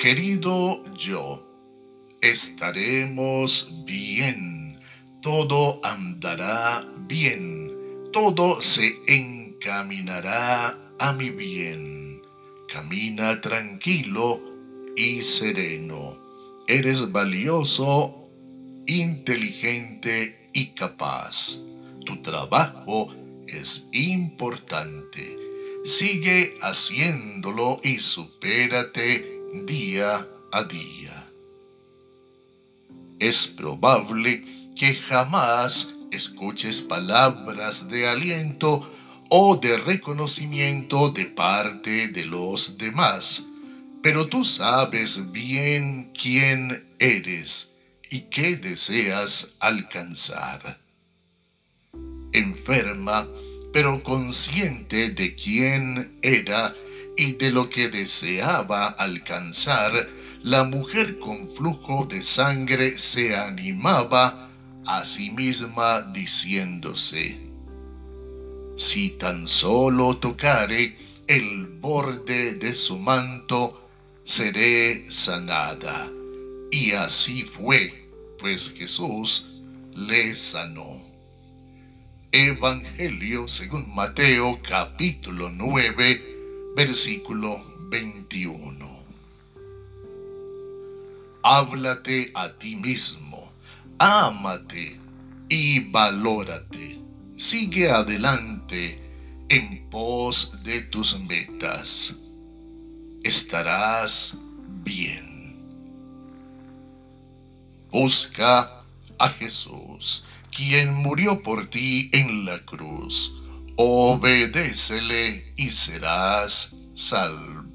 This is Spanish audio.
Querido yo, estaremos bien, todo andará bien, todo se encaminará a mi bien. Camina tranquilo y sereno. Eres valioso, inteligente y capaz. Tu trabajo es importante. Sigue haciéndolo y supérate día a día. Es probable que jamás escuches palabras de aliento o de reconocimiento de parte de los demás, pero tú sabes bien quién eres y qué deseas alcanzar. Enferma, pero consciente de quién era y de lo que deseaba alcanzar, la mujer con flujo de sangre se animaba a sí misma diciéndose, si tan solo tocare el borde de su manto, seré sanada. Y así fue, pues Jesús le sanó. Evangelio según Mateo capítulo 9, versículo 21. Háblate a ti mismo, ámate y valórate. Sigue adelante en pos de tus metas. Estarás bien. Busca a Jesús quien murió por ti en la cruz. Obedécele y serás salvo.